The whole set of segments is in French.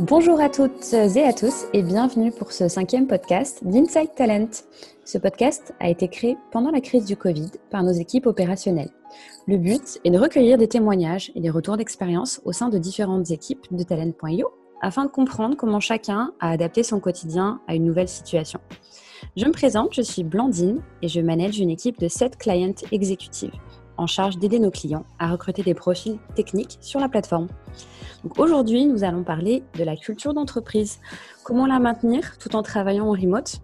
Bonjour à toutes et à tous et bienvenue pour ce cinquième podcast d'Inside Talent. Ce podcast a été créé pendant la crise du Covid par nos équipes opérationnelles. Le but est de recueillir des témoignages et des retours d'expérience au sein de différentes équipes de talent.io afin de comprendre comment chacun a adapté son quotidien à une nouvelle situation. Je me présente, je suis Blandine et je manage une équipe de 7 clients exécutives en charge d'aider nos clients à recruter des profils techniques sur la plateforme. Aujourd'hui, nous allons parler de la culture d'entreprise, comment la maintenir tout en travaillant en remote?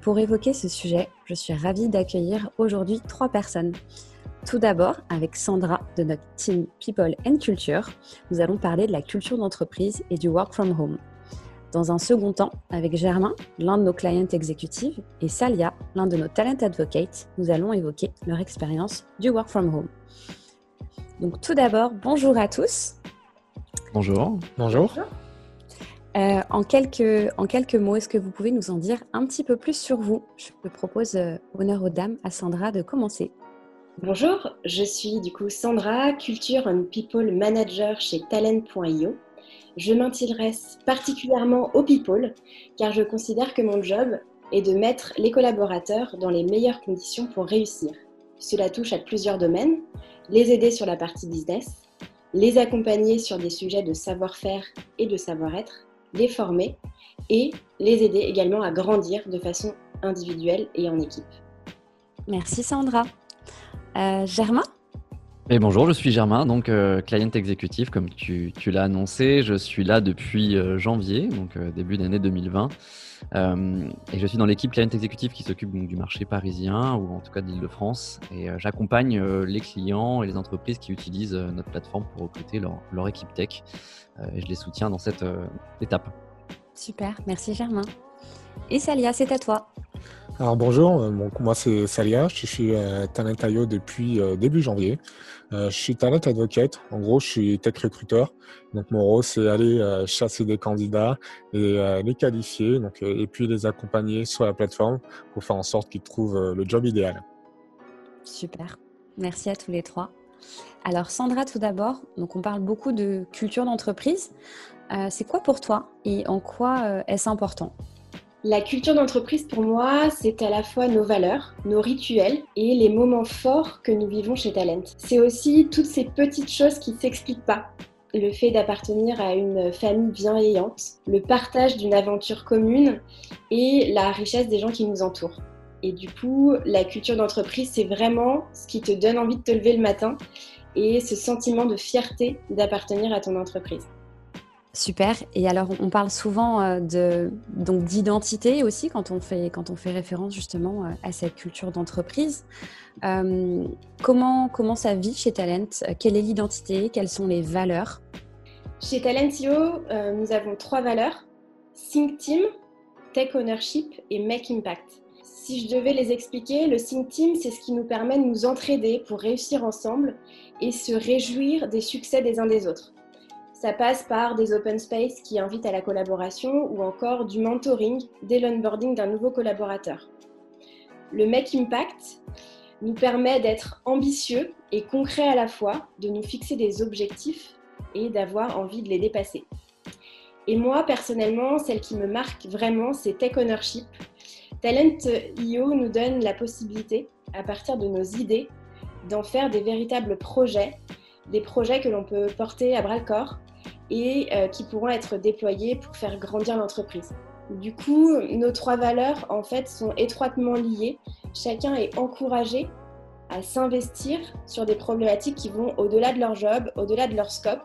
pour évoquer ce sujet, je suis ravie d'accueillir aujourd'hui trois personnes. Tout d'abord, avec Sandra de notre team People and Culture, nous allons parler de la culture d'entreprise et du work from home. Dans un second temps, avec Germain, l'un de nos clients exécutifs, et Salia, l'un de nos talent advocates, nous allons évoquer leur expérience du work from home. Donc tout d'abord, bonjour à tous. Bonjour. Bonjour. Euh, en, quelques, en quelques mots, est-ce que vous pouvez nous en dire un petit peu plus sur vous? Je propose, euh, honneur aux dames, à Sandra de commencer. Bonjour, je suis du coup Sandra, Culture and People Manager chez Talent.io. Je m'intéresse particulièrement aux people car je considère que mon job est de mettre les collaborateurs dans les meilleures conditions pour réussir. Cela touche à plusieurs domaines, les aider sur la partie business, les accompagner sur des sujets de savoir-faire et de savoir-être, les former et les aider également à grandir de façon individuelle et en équipe. Merci Sandra. Euh, Germain? Et bonjour, je suis Germain, donc euh, client exécutif, comme tu, l'as annoncé. Je suis là depuis euh, janvier, donc début d'année 2020. et je suis dans l'équipe client exécutif qui s'occupe du marché parisien, ou en tout cas d'Île-de-France. france Et j'accompagne les clients et les entreprises qui utilisent notre plateforme pour recruter leur, leur équipe tech. et je les soutiens dans cette étape. Super, merci Germain. Et Salia, c'est à toi. Alors bonjour, euh, moi c'est Salia, je suis euh, Talent.io depuis euh, début janvier. Je suis Talent Advocate, en gros je suis tech recruteur. Donc mon rôle c'est aller chasser des candidats et les qualifier donc, et puis les accompagner sur la plateforme pour faire en sorte qu'ils trouvent le job idéal. Super, merci à tous les trois. Alors Sandra tout d'abord, donc on parle beaucoup de culture d'entreprise. c'est quoi pour toi et en quoi est-ce important? La culture d'entreprise, pour moi, c'est à la fois nos valeurs, nos rituels et les moments forts que nous vivons chez Talent. C'est aussi toutes ces petites choses qui ne s'expliquent pas. Le fait d'appartenir à une famille bienveillante, le partage d'une aventure commune et la richesse des gens qui nous entourent. Et du coup, la culture d'entreprise, c'est vraiment ce qui te donne envie de te lever le matin et ce sentiment de fierté d'appartenir à ton entreprise. Super. Et alors, on parle souvent euh, de, donc d'identité aussi quand on fait, quand on fait référence justement euh, à cette culture d'entreprise. Euh, comment, comment ça vit chez Talent? Quelle est l'identité? Quelles sont les valeurs? Chez Talentio, nous avons trois valeurs Think Team, Tech Ownership et Make Impact. Si je devais les expliquer, le Think Team, c'est ce qui nous permet de nous entraider pour réussir ensemble et se réjouir des succès des uns des autres. Ça passe par des open space qui invitent à la collaboration ou encore du mentoring dès l'onboarding d'un nouveau collaborateur. Le Make Impact nous permet d'être ambitieux et concret à la fois, de nous fixer des objectifs et d'avoir envie de les dépasser. Et moi, personnellement, celle qui me marque vraiment, c'est Tech Ownership. Talent.io nous donne la possibilité, à partir de nos idées, d'en faire des véritables projets, des projets que l'on peut porter à bras le corps et euh, qui pourront être déployés pour faire grandir l'entreprise. Du coup, nos trois valeurs, en fait, sont étroitement liées. Chacun est encouragé à s'investir sur des problématiques qui vont au-delà de leur job, au-delà de leur scope.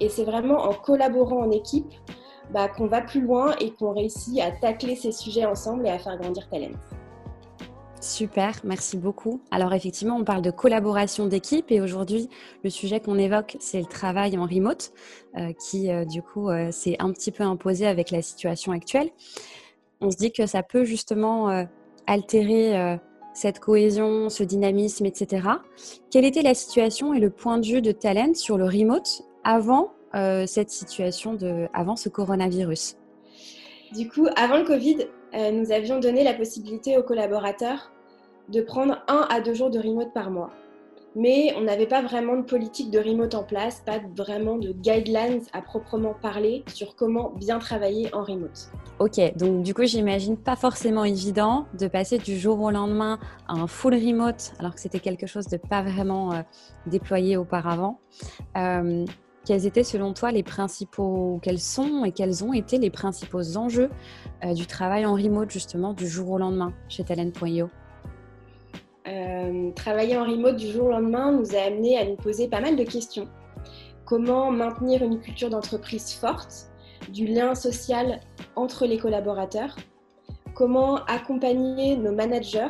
Et c'est vraiment en collaborant en équipe bah, qu'on va plus loin et qu'on réussit à tacler ces sujets ensemble et à faire grandir Talent. Super, merci beaucoup. Alors effectivement, on parle de collaboration d'équipe et aujourd'hui, le sujet qu'on évoque, c'est le travail en remote euh, qui, euh, du coup, euh, s'est un petit peu imposé avec la situation actuelle. On se dit que ça peut justement altérer cette cohésion, ce dynamisme, etc. Quelle était la situation et le point de vue de Talent sur le remote avant cette situation, de, avant ce coronavirus? Du coup, avant le Covid, euh, nous avions donné la possibilité aux collaborateurs de prendre un à deux jours de remote par mois. mais on n'avait pas vraiment de politique de remote en place, pas vraiment de guidelines à proprement parler sur comment bien travailler en remote. Ok, donc du coup j'imagine pas forcément évident de passer du jour au lendemain à un full remote alors que c'était quelque chose de pas vraiment euh, déployé auparavant. Euh, quels étaient selon toi les principaux, quels sont et quels ont été les principaux enjeux euh, du travail en remote justement du jour au lendemain chez Talent.io euh, travailler en remote du jour au lendemain nous a amené à nous poser pas mal de questions. Comment maintenir une culture d'entreprise forte, du lien social entre les collaborateurs? Comment accompagner nos managers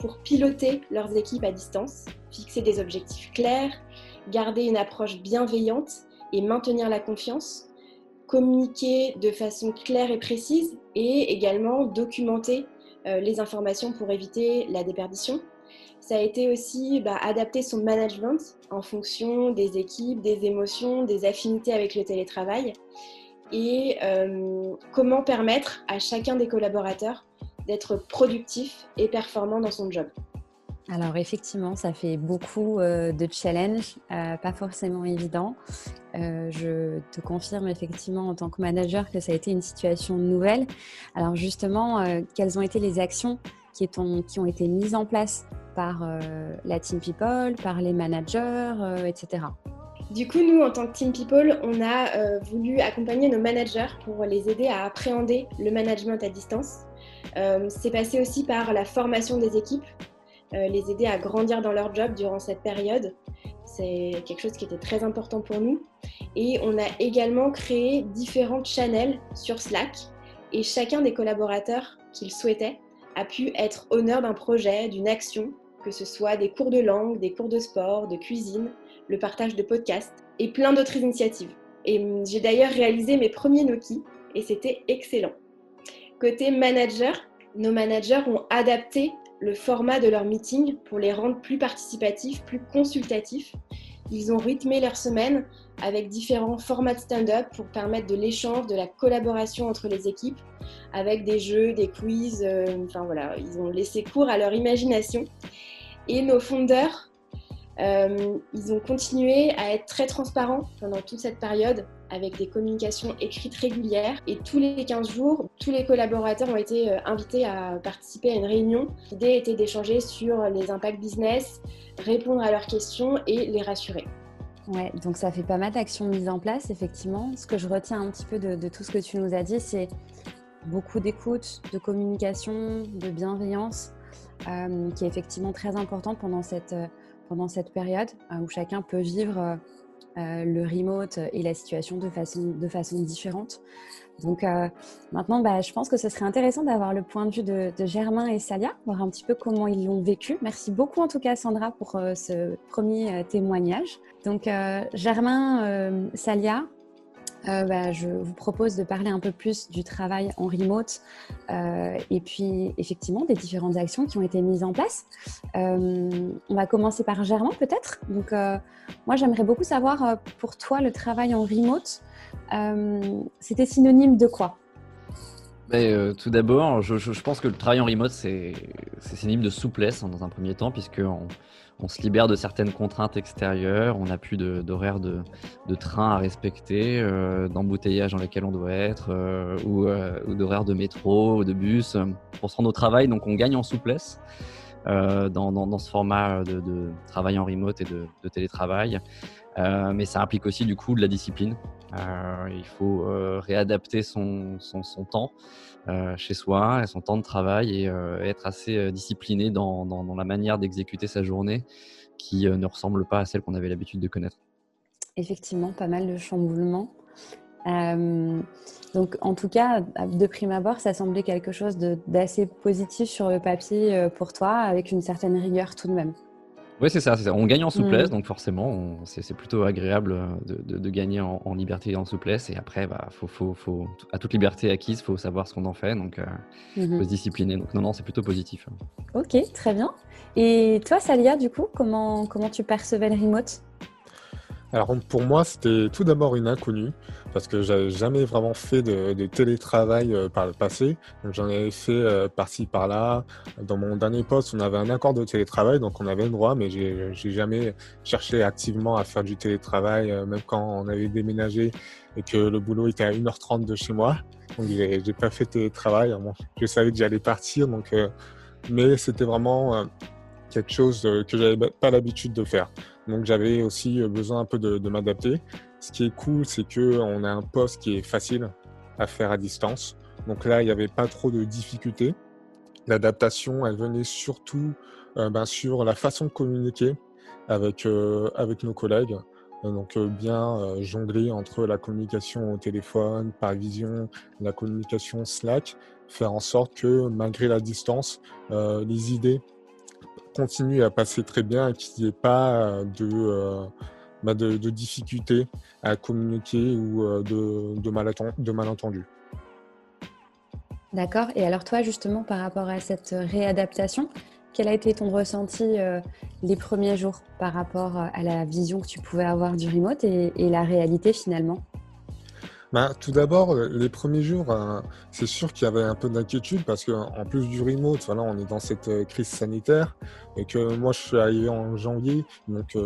pour piloter leurs équipes à distance, fixer des objectifs clairs, garder une approche bienveillante et maintenir la confiance, communiquer de façon claire et précise et également documenter euh, les informations pour éviter la déperdition ça a été aussi bah, adapter son management en fonction des équipes, des émotions, des affinités avec le télétravail et euh, comment permettre à chacun des collaborateurs d'être productif et performant dans son job. Alors effectivement, ça fait beaucoup euh, de challenges, euh, pas forcément évident. je te confirme effectivement en tant que manager que ça a été une situation nouvelle. Alors justement, quelles ont été les actions qui, qui ont été mises en place par euh, la Team People, par les managers, euh, etc. Du coup, nous, en tant que Team People, on a euh, voulu accompagner nos managers pour les aider à appréhender le management à distance. C'est passé aussi par la formation des équipes, les aider à grandir dans leur job durant cette période. C'est quelque chose qui était très important pour nous. Et on a également créé différents channels sur Slack et chacun des collaborateurs qu'ils souhaitaient a pu être honneur d'un projet, d'une action que ce soit des cours de langue, des cours de sport, de cuisine, le partage de podcasts et plein d'autres initiatives. Et hum, j'ai d'ailleurs réalisé mes premiers Noki et c'était excellent. Côté manager, nos managers ont adapté le format de leurs meetings pour les rendre plus participatifs, plus consultatifs. Ils ont rythmé leur semaine avec différents formats de stand-up pour permettre de l'échange, de la collaboration entre les équipes, avec des jeux, des quiz. Euh, enfin voilà, ils ont laissé cours à leur imagination. Et nos fondeurs, euh, ils ont continué à être très transparents pendant toute cette période avec des communications écrites régulières. Et tous les 15 jours, tous les collaborateurs ont été euh, invités à participer à une réunion. L'idée était d'échanger sur les impacts business, répondre à leurs questions et les rassurer. Ouais, donc ça fait pas mal d'actions mises en place, effectivement. Ce que je retiens un petit peu de, tout ce que tu nous as dit, c'est beaucoup d'écoute, de communication, de bienveillance euh, qui est effectivement très importante pendant cette, pendant cette période euh, où chacun peut vivre le remote et la situation de façon, de façon différente. Donc maintenant, bah, je pense que ce serait intéressant d'avoir le point de vue de, Germain et Salia, voir un petit peu comment ils l'ont vécu. Merci beaucoup en tout cas Sandra pour ce premier témoignage. Donc Germain, Salia, euh, bah, je vous propose de parler un peu plus du travail en remote euh, et puis effectivement des différentes actions qui ont été mises en place. Euh, on va commencer par Germain peut-être. Donc moi j'aimerais beaucoup savoir pour toi le travail en remote, c'était synonyme de quoi? Tout d'abord, je, pense que le travail en remote, c'est synonyme de souplesse hein, dans un premier temps, puisque on se libère de certaines contraintes extérieures, on n'a plus d'horaires de, train à respecter, euh, d'embouteillage dans lesquels on doit être, euh, ou, euh, ou d'horaires de métro ou de bus pour se rendre au travail. Donc on gagne en souplesse dans, dans, ce format de, travail en remote et de, télétravail. mais ça implique aussi du coup de la discipline. il faut réadapter son, temps. Euh, chez soi, et son temps de travail et euh, être assez euh, discipliné dans, dans, la manière d'exécuter sa journée qui ne ressemble pas à celle qu'on avait l'habitude de connaître. Effectivement, pas mal de chamboulements. Donc, en tout cas, de prime abord, ça semblait quelque chose d'assez positif sur le papier pour toi, avec une certaine rigueur tout de même. Oui, c'est ça, On gagne en souplesse, mm. donc forcément, c'est plutôt agréable euh, de, gagner en, liberté et en souplesse. Et après, bah, faut, faut, faut, à toute liberté acquise, il faut savoir ce qu'on en fait. Donc, il euh, mm-hmm. faut se discipliner. Donc, non, non, c'est plutôt positif. Ok, très bien. Et toi, Salia, du coup, comment, comment tu percevais le remote? Alors pour moi, c'était tout d'abord une inconnue parce que j'avais jamais vraiment fait de, télétravail euh, par le passé. J'en avais fait euh, par-ci par-là. Dans mon dernier poste, on avait un accord de télétravail, donc on avait le droit, mais j'ai jamais cherché activement à faire du télétravail, euh, même quand on avait déménagé et que le boulot était à 1h30 de chez moi. Donc j'ai pas fait télétravail. je savais que j'allais partir, donc mais c'était vraiment quelque chose que j'avais pas l'habitude de faire. Donc j'avais aussi euh, besoin un peu de, m'adapter. Ce qui est cool, c'est qu'on a un poste qui est facile à faire à distance. Donc là, il n'y avait pas trop de difficultés. L'adaptation, elle venait surtout euh, ben, sur la façon de communiquer avec, euh, avec nos collègues. Donc bien jongler entre la communication au téléphone, par vision, la communication Slack, faire en sorte que malgré la distance, les idées continue à passer très bien et qu'il n'y ait pas euh, euh, bah, de, de, difficultés à communiquer ou euh, de, de, malentendus. D'accord. Et alors toi, justement, par rapport à cette réadaptation, quel a été ton ressenti les premiers jours par rapport à la vision que tu pouvais avoir du remote et la réalité finalement? Bah, tout d'abord, euh, les premiers jours, euh, c'est sûr qu'il y avait un peu d'inquiétude parce qu'en plus du remote, voilà, on est dans cette euh, crise sanitaire et que moi, je suis arrivé en janvier, donc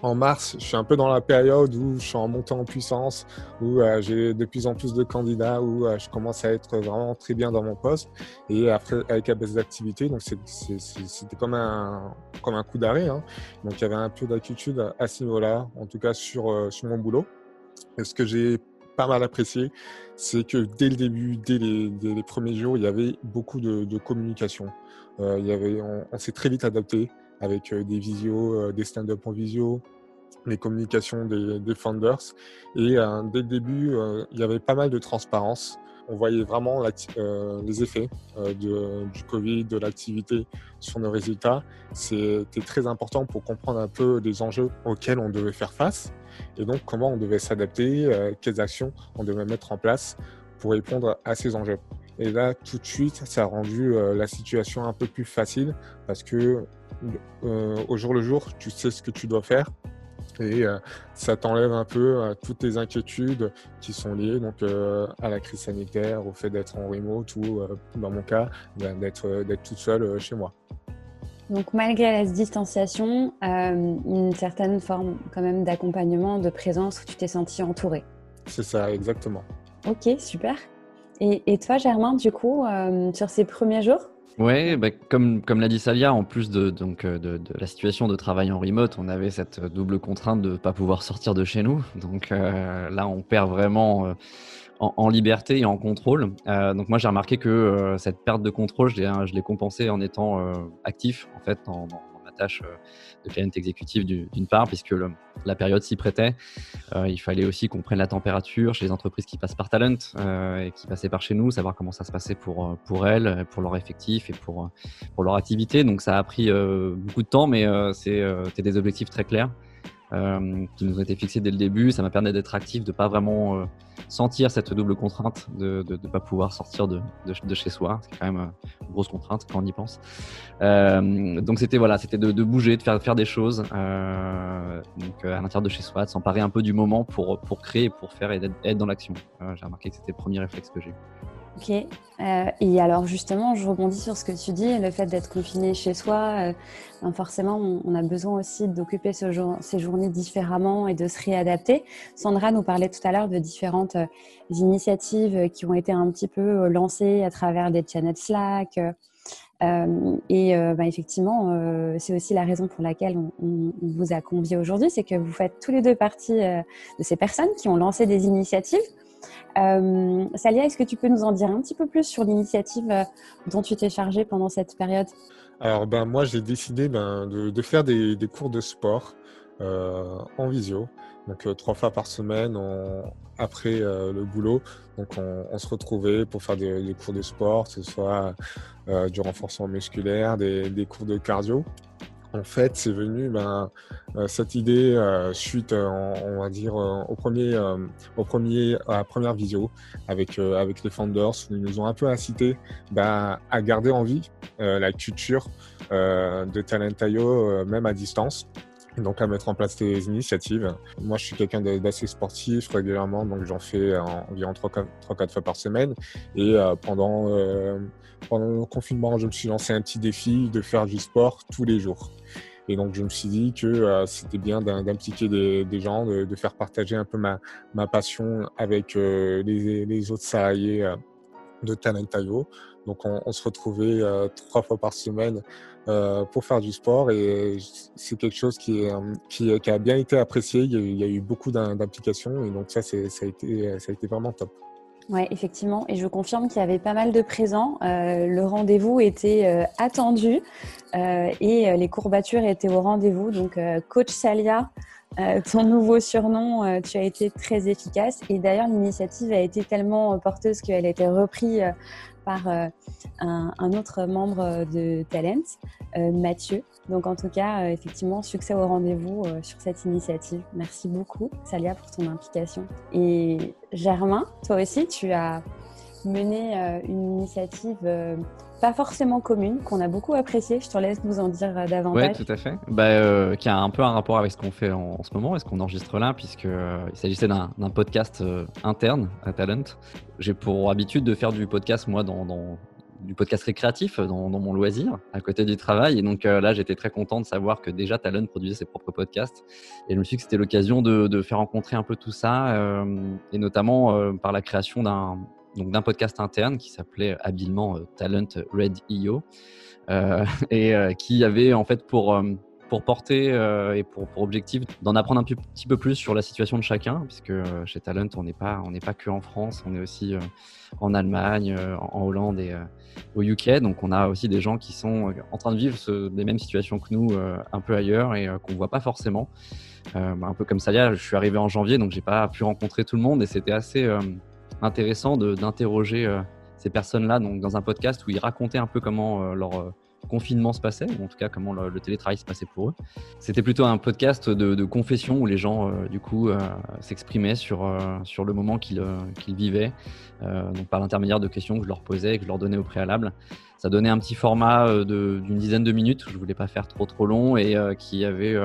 en mars, je suis un peu dans la période où je suis en montée en puissance, où j'ai de plus en plus de candidats, où je commence à être vraiment très bien dans mon poste. Et après, avec la baisse d'activité, donc c'était comme un, comme un coup d'arrêt. Hein. Donc il y avait un peu d'inquiétude à ce niveau-là, en tout cas sur, sur mon boulot. Ce que j'ai pas mal apprécié, c'est que dès le début, dès les, premiers jours, il y avait beaucoup de, communication. Euh, il y avait, on, s'est très vite adapté avec euh, des visios, euh, des stand-up en visio, les communications des, founders. Et dès le début, il y avait pas mal de transparence. On voyait vraiment les effets de, du Covid, de l'activité sur nos résultats. C'était très important pour comprendre un peu des enjeux auxquels on devait faire face et donc comment on devait s'adapter, euh, quelles actions on devait mettre en place pour répondre à ces enjeux. Et là, tout de suite, ça a rendu euh, la situation un peu plus facile parce que euh, au jour le jour, tu sais ce que tu dois faire et ça t'enlève un peu toutes les inquiétudes qui sont liées donc à la crise sanitaire, au fait d'être en remote ou dans mon cas ben, d'être d'être toute seule chez moi. Donc malgré la distanciation, euh, une certaine forme quand même d'accompagnement, de présence où tu t'es senti entouré. C'est ça, exactement. Ok, super. Et, toi, Germain, du coup, euh, sur ces premiers jours Oui, bah, comme, comme l'a dit Salia, en plus de, donc, euh, de, la situation de travail en remote, on avait cette double contrainte de ne pas pouvoir sortir de chez nous. Donc là, on perd vraiment en, liberté et en contrôle. Euh, donc moi j'ai remarqué que euh, cette perte de contrôle, je l'ai compensée en étant euh, actif en fait ma tâche de client exécutif d'une part, puisque la période s'y prêtait. il fallait aussi qu'on prenne la température chez les entreprises qui passent par Talent et qui passaient par chez nous, savoir comment ça se passait pour, pour elles, pour leur effectif et pour, pour leur activité. Donc ça a pris beaucoup de temps, mais c'était des objectifs très clairs. Euh, qui nous ont été fixés dès le début. Ça m'a permis d'être actif, de pas vraiment euh, sentir cette double contrainte de ne pas pouvoir sortir de, de, chez soi. C'est quand même euh, une grosse contrainte quand on y pense. donc c'était voilà, c'était de, bouger, de faire, faire des choses donc, à l'intérieur de chez soi, de s'emparer un peu du moment pour, pour créer, pour faire et être dans l'action. J'ai remarqué que c'était le premier réflexe que j'ai eu. Ok. Euh, et alors justement, je rebondis sur ce que tu dis, le fait d'être confiné chez soi, euh, ben forcément, on, a besoin aussi d'occuper ces journées différemment et de se réadapter. Sandra nous parlait tout à l'heure de différentes euh, initiatives qui ont été un petit peu lancées à travers des channels Slack. et ben effectivement, c'est aussi la raison pour laquelle on vous a convié aujourd'hui, c'est que vous faites tous les deux partie de ces personnes qui ont lancé des initiatives. Euh, Salia, est-ce que tu peux nous en dire un petit peu plus sur l'initiative euh, dont tu t'es chargée pendant cette période? Alors, ben, moi, j'ai décidé ben, de, faire des, cours de sport euh, en visio. Donc, trois fois par semaine, après le boulot. Donc, on, se retrouvait pour faire des, cours de sport, que ce soit du renforcement musculaire, des cours de cardio. En fait, c'est venu ben, euh, cette idée euh, suite, euh, on, va dire, au premier, au premier, à la première visio avec avec les founders, où ils nous ont un peu incité ben, à garder en vie la culture de Talentayo, même à distance. donc à mettre en place des initiatives. Moi, je suis quelqu'un d'assez sportif régulièrement, donc j'en fais environ 3-4 fois par semaine. Et euh, pendant, euh, pendant le confinement, je me suis lancé un petit défi de faire du sport tous les jours. Et donc, je me suis dit que euh, c'était bien d'impliquer des, gens, de, faire partager un peu ma, passion avec les, les, autres salariés de Talentayo. Donc, on, se retrouvait trois fois par semaine euh, pour faire du sport et c'est quelque chose qui, a bien été apprécié. Il y a eu, beaucoup d'implications et donc ça, ça ça a été vraiment top. Oui, effectivement. Et je confirme qu'il y avait pas mal de présents. Euh, le rendez-vous était euh, attendu euh, et les courbatures étaient au rendez-vous. Donc, coach Salia, ton nouveau surnom, tu as été très efficace. Et d'ailleurs, l'initiative a été tellement porteuse qu'elle a été reprise par euh, un, autre membre de Talent, euh, Mathieu. Donc en tout cas, euh, effectivement, succès au rendez-vous sur cette initiative. Merci beaucoup, Salia, pour ton implication. Et Germain, toi aussi, tu as mené une initiative pas forcément commune, qu'on a beaucoup appréciée. Je te laisse nous en dire davantage. Oui, tout à fait. Bah, qui a un peu un rapport avec ce qu'on fait en, ce moment et ce qu'on enregistre là, puisqu'il il s'agissait d'un podcast interne à Talent. J'ai pour habitude de faire du podcast, moi, dans, du podcast récréatif dans, mon loisir, à côté du travail. Et donc là, j'étais très content de savoir que déjà Talent produisait ses propres podcasts. Et je me suis dit que c'était l'occasion de, faire rencontrer un peu tout ça, et notamment par la création d'un donc d'un podcast interne qui s'appelait habilement euh, Talent Red IO euh, et euh, qui avait en fait pour pour porter et pour, pour objectif d'en apprendre un petit peu plus sur la situation de chacun, puisque chez Talent, on n'est pas, on pas que en France, on est aussi en Allemagne, en, Hollande et au UK. Donc, on a aussi des gens qui sont en train de vivre les mêmes situations que nous, un peu ailleurs et qu'on voit pas forcément. un peu comme ça, je suis arrivé en janvier, donc j'ai pas pu rencontrer tout le monde et c'était assez intéressant d'interroger euh, ces personnes-là dans un podcast où ils racontaient un peu comment euh, leur euh, confinement se passait, ou en tout cas comment le, télétravail se passait pour eux. C'était plutôt un podcast de, confession où les gens, du coup, s'exprimaient sur, sur le moment qu'ils vivaient, donc par l'intermédiaire de questions que je leur posais, que je leur donnais au préalable. Ça donnait un petit format d'une dizaine de minutes, je voulais pas faire trop trop long, et qui avait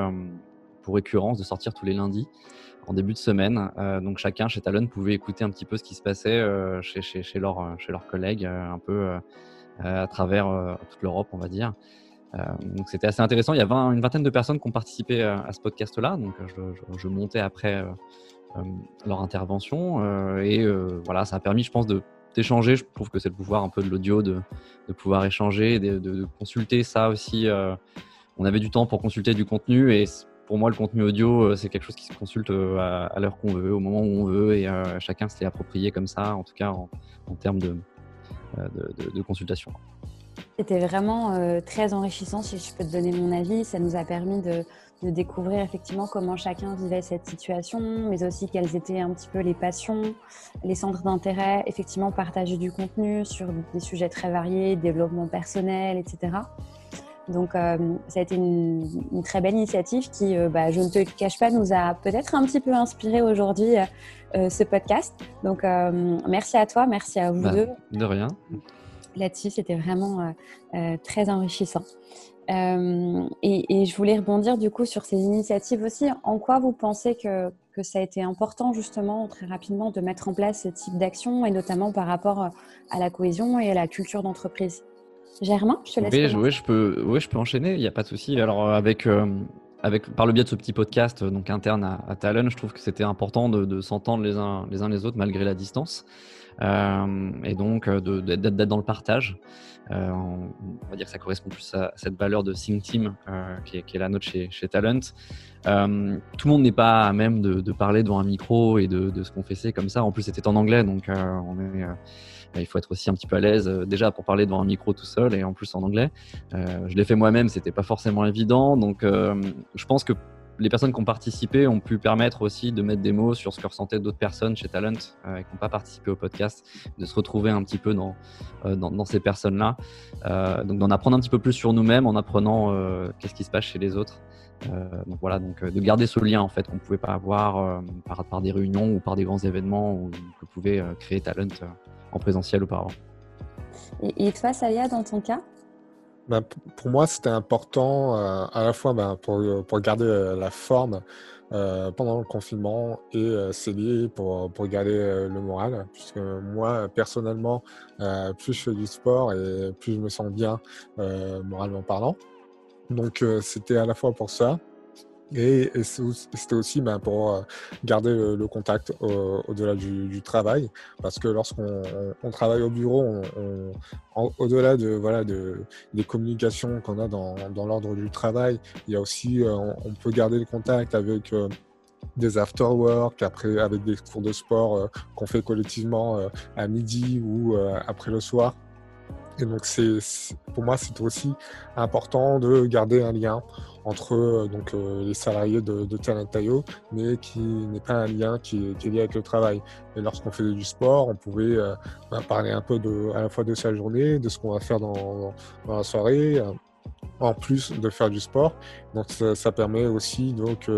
pour récurrence de sortir tous les lundis en début de semaine. Euh, donc chacun chez Talon pouvait écouter un petit peu ce qui se passait euh, euh, chez leurs collègues, un peu à travers toute l'Europe, on va dire. donc c'était assez intéressant. Il y avait une vingtaine de personnes qui ont participé à, ce podcast-là. Donc je, montais après leur intervention. et voilà, ça a permis, je pense, d'échanger. Je trouve que c'est le pouvoir un peu de l'audio, de, pouvoir échanger, de, de, de consulter ça aussi. on avait du temps pour consulter du contenu et pour moi, le contenu audio, euh, c'est quelque chose qui se consulte euh, à, l'heure qu'on veut, au moment où on veut, et euh, chacun s'est approprié comme ça, en tout cas en, termes de, de, consultation. C'était vraiment très enrichissant, si je peux te donner mon avis. Ça nous a permis de, découvrir effectivement comment chacun vivait cette situation, mais aussi quelles étaient un petit peu les passions, les centres d'intérêt, effectivement partager du contenu sur des sujets très variés, développement personnel, etc. Donc, euh, ça a été une, très belle initiative qui, euh, bah, je ne te cache pas, nous a peut-être un petit peu inspiré aujourd'hui euh, ce podcast. Donc, merci à toi, merci à vous bah, deux. De rien. Là-dessus, c'était vraiment très enrichissant. Et, je voulais rebondir du coup sur ces initiatives aussi. En quoi vous pensez que, que ça a été important justement très rapidement de mettre en place ce type d'action et notamment par rapport à la cohésion et à la culture d'entreprise? Germain, je te laisse. Oui, je peux, oui, je peux enchaîner, il n'y a pas de souci. Alors, euh, avec, euh, avec, par le biais de ce petit podcast euh, donc interne à, Talon, je trouve que c'était important de, s'entendre les uns, les uns les autres malgré la distance. et donc d'être dans le partage. on va dire que ça correspond plus à, cette valeur de Think Team qui, est, la nôtre chez, chez Talent. tout le monde n'est pas à même de, parler devant un micro et de, de se confesser comme ça. En plus, c'était en anglais, donc on est il faut être aussi un petit peu à l'aise euh, déjà pour parler devant un micro tout seul et en plus en anglais. Euh, je l'ai fait moi-même, c'était pas forcément évident. Donc euh, je pense que les personnes qui ont participé ont pu permettre aussi de mettre des mots sur ce que ressentaient d'autres personnes chez Talent et qui n'ont pas participé au podcast, de se retrouver un petit peu dans, dans, ces personnes-là. donc d'en apprendre un petit peu plus sur nous-mêmes en apprenant qu'est-ce qui se passe chez les autres. donc voilà, donc de garder ce lien en fait qu'on ne pouvait pas avoir par, des réunions ou par des grands événements que pouvait créer Talent en présentiel auparavant. Et, et toi, Salia, dans ton cas bah, pour moi, c'était important à la fois bah, pour, pour garder la forme euh, pendant le confinement et euh, c'est lié pour, pour garder euh, le moral. Puisque moi, personnellement, plus je fais du sport et plus je me sens bien moralement parlant. Donc c'était à la fois pour ça et, c'était aussi ben, pour euh, garder le, contact au-delà du, travail, parce que lorsqu'on travaille au bureau, au-delà de, voilà, de, des communications qu'on a dans, dans l'ordre du travail, il y a aussi, euh, on, peut garder le contact avec euh, des after-work, après avec des cours de sport qu'on fait collectivement à midi ou après le soir. Et donc, c'est, pour moi, c'est aussi important de garder un lien entre euh, donc, euh, les salariés de, de Talentayo, mais qui n'est pas un lien qui est, lié avec le travail. Et lorsqu'on faisait du sport, on pouvait euh, ben, parler un peu à la fois de sa journée, de ce qu'on va faire dans, la soirée, en plus de faire du sport. Donc ça, permet aussi donc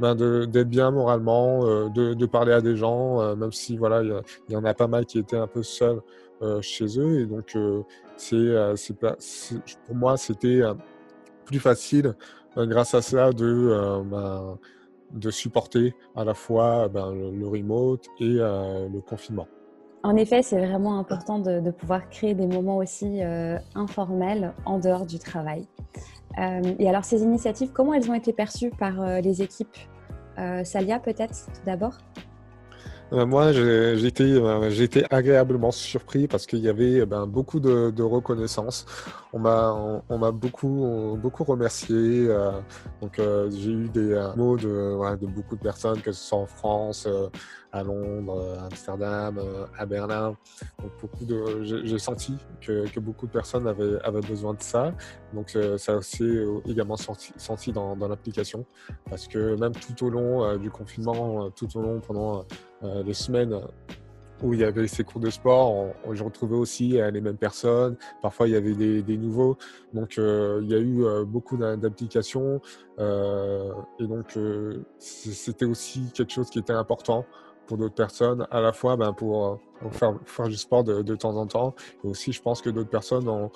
ben d'être bien moralement, de, parler à des gens, même si voilà il y, en a pas mal qui étaient un peu seuls chez eux. Et donc c'est pour moi c'était plus facile euh, grâce à ça de, euh, ben, de supporter à la fois ben, le, remote et euh, le confinement. En effet, c'est vraiment important de, pouvoir créer des moments aussi informels en dehors du travail. et alors, ces initiatives, comment elles ont été perçues par les équipes? Salia, peut-être, tout d'abord? euh, moi, j'ai été, euh, été, agréablement surpris parce qu'il y avait eh ben, beaucoup de, de, reconnaissance. On m'a beaucoup, remercié. Euh, donc, j'ai eu des mots de, beaucoup de personnes, que ce soit en France, à Londres, à Amsterdam, à Berlin. J'ai senti que, beaucoup de personnes avaient besoin de ça. Donc, ça s'est également senti, dans, l'application parce que même tout au long du confinement, tout au long pendant euh, les semaines où il y avait ces cours de sport, on, retrouvais aussi euh, les mêmes personnes. Parfois, il y avait des, nouveaux. Donc, euh, il y a eu beaucoup d'applications. et donc, c'était aussi quelque chose qui était important pour d'autres personnes, à la fois ben, pour, faire, du sport de, temps en temps. Et aussi, je pense que d'autres personnes ont,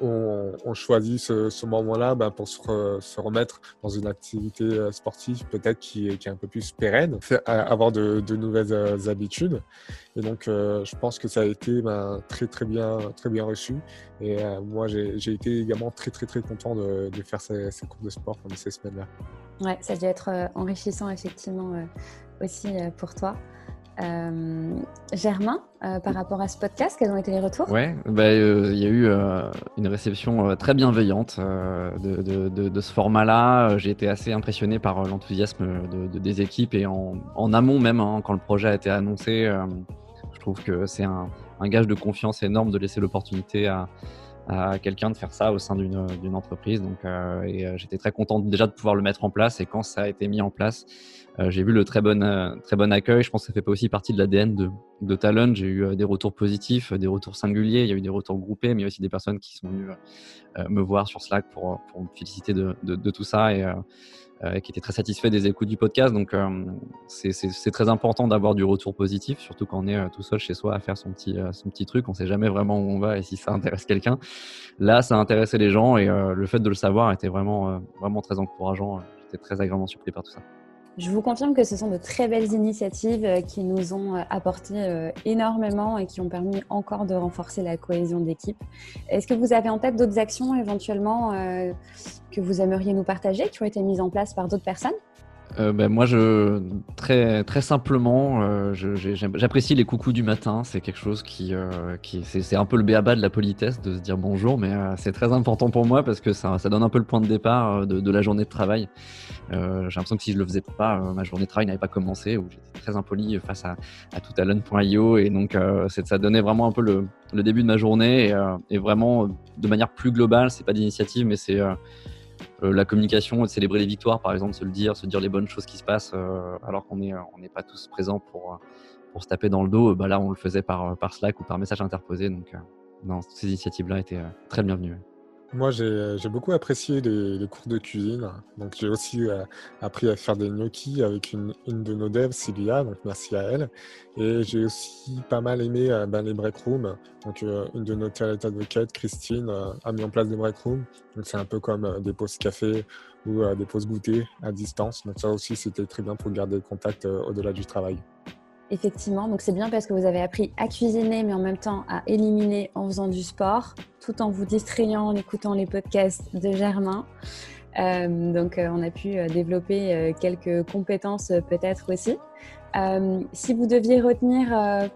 on, choisit ce, moment-là ben, pour se, remettre dans une activité euh, sportive peut-être qui, est un peu plus pérenne, avoir de, nouvelles euh, habitudes. Et donc, euh, je pense que ça a été ben, très très bien très bien reçu. Et moi, j'ai été également très très très content de, faire ces, cours de sport pendant ces semaines-là. Ouais, ça a dû être enrichissant effectivement aussi pour toi. Euh, Germain, euh, par rapport à ce podcast, quels ont été les retours? Ouais, bah, euh, il y a eu une réception très bienveillante de, ce format-là. J'ai été assez impressionné par l'enthousiasme des équipes et en, amont même, hein, quand le projet a été annoncé, je trouve que c'est un, gage de confiance énorme de laisser l'opportunité à, quelqu'un de faire ça au sein d'une entreprise. Donc, j'étais très content déjà de pouvoir le mettre en place. Et quand ça a été mis en place, j'ai vu le très bon, euh, très bon accueil. Je pense que ça fait pas aussi partie de l'ADN de, Talon. J'ai eu euh, des retours positifs, des retours singuliers. Il y a eu des retours groupés, mais aussi des personnes qui sont venues me voir sur Slack pour, me féliciter de, tout ça et qui étaient très satisfaits des écoutes du podcast. Donc, c'est très important d'avoir du retour positif, surtout quand on est tout seul chez soi à faire son petit, son petit truc. On sait jamais vraiment où on va et si ça intéresse quelqu'un. Là, ça intéressait les gens et le fait de le savoir était vraiment, vraiment très encourageant. J'étais très agréablement surpris par tout ça. Je vous confirme que ce sont de très belles initiatives euh, qui nous ont euh, apporté euh, énormément et qui ont permis encore de renforcer la cohésion d'équipe. Est-ce que vous avez en tête d'autres actions éventuellement que vous aimeriez nous partager, qui ont été mises en place par d'autres personnes? Euh, ben, moi, je, très, très simplement, euh, j'apprécie les coucous du matin. C'est quelque chose qui, euh, qui c'est un peu le béaba de la politesse de se dire bonjour, mais c'est très important pour moi parce que ça, ça donne un peu le point de départ de, de la journée de travail. J'ai l'impression que si je le faisais pas, ma journée de travail n'avait pas commencé, ou j'étais très impoli face à, à toutalan.io, et donc ça donnait vraiment un peu le, le début de ma journée et, et vraiment de manière plus globale. C'est pas d'initiative, mais c'est euh, la communication, célébrer les victoires, par exemple, se le dire, se dire les bonnes choses qui se passent, euh, alors qu'on n'est on pas tous présents pour, euh, pour se taper dans le dos. Bah là, on le faisait par, par Slack ou par message interposé. Donc, non, ces initiatives-là étaient très bienvenues. Moi, j'ai beaucoup apprécié les, cours de cuisine. Donc, j'ai aussi euh, appris à faire des gnocchis avec une, de nos devs, Sylvia. Donc, merci à elle. Et j'ai aussi pas mal aimé euh, ben, les break rooms. Donc, euh, une de nos talent advocates, Christine, a mis en place des break rooms. Donc, c'est un peu comme des pauses café ou des pauses goûter à distance. Donc, ça aussi, c'était très bien pour garder le contact au-delà du travail. Effectivement, donc c'est bien parce que vous avez appris à cuisiner, mais en même temps à éliminer en faisant du sport, tout en vous distrayant en écoutant les podcasts de Germain. Euh, donc euh, on a pu euh, développer quelques compétences peut-être aussi. si vous deviez retenir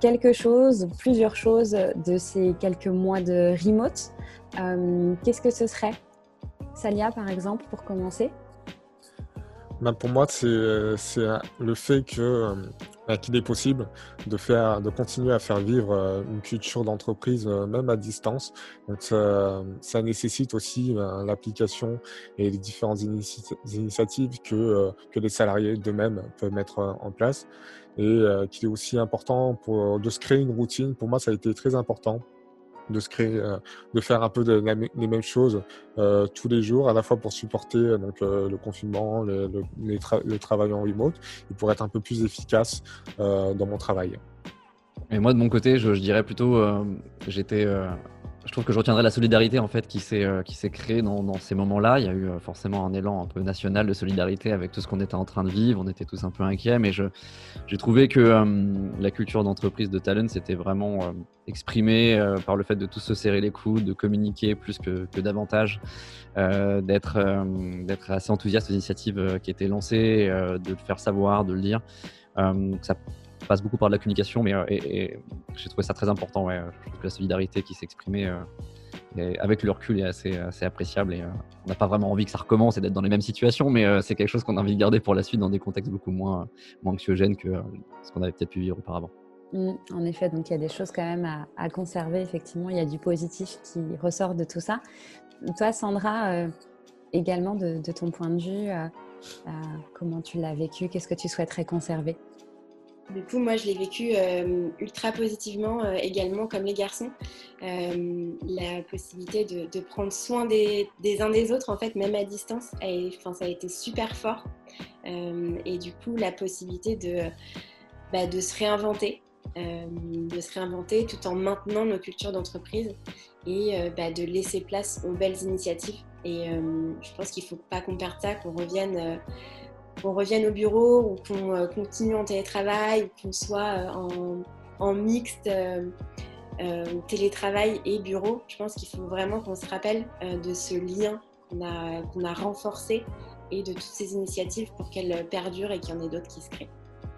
quelque chose, plusieurs choses de ces quelques mois de remote, qu'est-ce que ce serait? Salia par exemple pour commencer ben, pour moi, c'est le fait que euh, ben, qu'il est possible de faire, de continuer à faire vivre euh, une culture d'entreprise euh, même à distance. Donc ça, ça nécessite aussi ben, l'application et les différentes initiatives que que les salariés d'eux-mêmes peuvent mettre en place et qu'il est aussi important pour de se créer une routine. Pour moi, ça a été très important de se créer, euh, de faire un peu les mêmes choses euh, tous les jours, à la fois pour supporter euh, donc le confinement, le, le, travail en remote, et pour être un peu plus efficace dans mon travail. Et moi de mon côté, je, je dirais plutôt, j'étais je trouve que je retiendrai la solidarité en fait qui s'est euh, qui s'est créée dans, ces moments-là. Il y a eu euh, forcément un élan un peu national de solidarité avec tout ce qu'on était en train de vivre. On était tous un peu inquiets, mais j'ai trouvé que euh, la culture d'entreprise de Talent s'était vraiment exprimée par le fait de tous se serrer les coudes, de communiquer plus que, davantage, d'être d'être assez enthousiaste aux initiatives qui étaient lancées, de le faire savoir, de le dire. ça passe beaucoup par de la communication, mais euh, et, j'ai trouvé ça très important. Ouais. Je trouve que la solidarité qui s'exprimait euh, avec le recul est assez, assez appréciable et euh, on n'a pas vraiment envie que ça recommence et d'être dans les mêmes situations, mais c'est quelque chose qu'on a envie de garder pour la suite dans des contextes beaucoup moins, anxiogènes que ce qu'on avait peut-être pu vivre auparavant. Mmh, en effet, donc il y a des choses quand même à, conserver. Effectivement, il y a du positif qui ressort de tout ça. Toi, Sandra, également de, ton point de vue, comment tu l'as vécu? Qu'est-ce que tu souhaiterais conserver? Du coup, moi, je l'ai vécu euh, ultra positivement euh, également, comme les garçons. Euh, la possibilité de, prendre soin des, uns des autres, en fait, même à distance, ça a été super fort. et du coup, la possibilité de, bah, se réinventer, de se réinventer tout en maintenant nos cultures d'entreprise et bah, de laisser place aux belles initiatives. Et je pense qu'il ne faut pas qu'on perde ça, qu'on revienne qu'on revienne au bureau ou qu'on euh, continue en télétravail ou qu'on soit euh, en, mixte euh, télétravail et bureau. Je pense qu'il faut vraiment qu'on se rappelle de ce lien qu'on a, renforcé et de toutes ces initiatives pour qu'elles perdurent et qu'il y en ait d'autres qui se créent.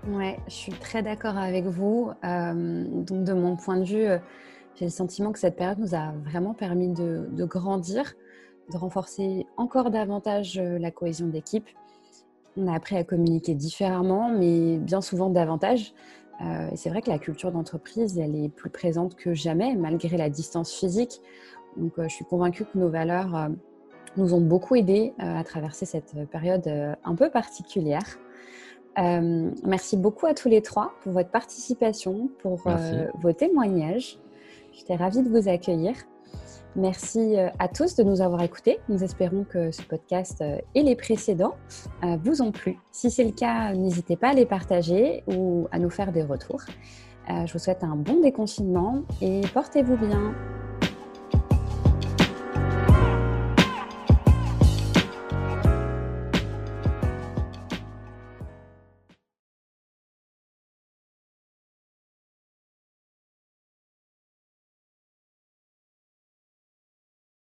Ouais, je suis très d'accord avec vous. donc, de mon point de vue, j'ai le sentiment que cette période nous a vraiment permis de grandir, de renforcer encore davantage la cohésion d'équipe on a appris à communiquer différemment, mais bien souvent davantage. Euh, c'est vrai que la culture d'entreprise, elle est plus présente que jamais, malgré la distance physique. Donc, euh, je suis convaincue que nos valeurs euh, nous ont beaucoup aidés à traverser cette période un peu particulière. merci beaucoup à tous les trois pour votre participation, pour vos témoignages. J'étais ravie de vous accueillir. Merci euh, à tous de nous avoir écoutés. Nous espérons que ce podcast euh, et les précédents euh, vous ont plu. Si c'est le cas, n'hésitez pas à les partager ou à nous faire des retours. Je vous souhaite un bon déconfinement et portez-vous bien.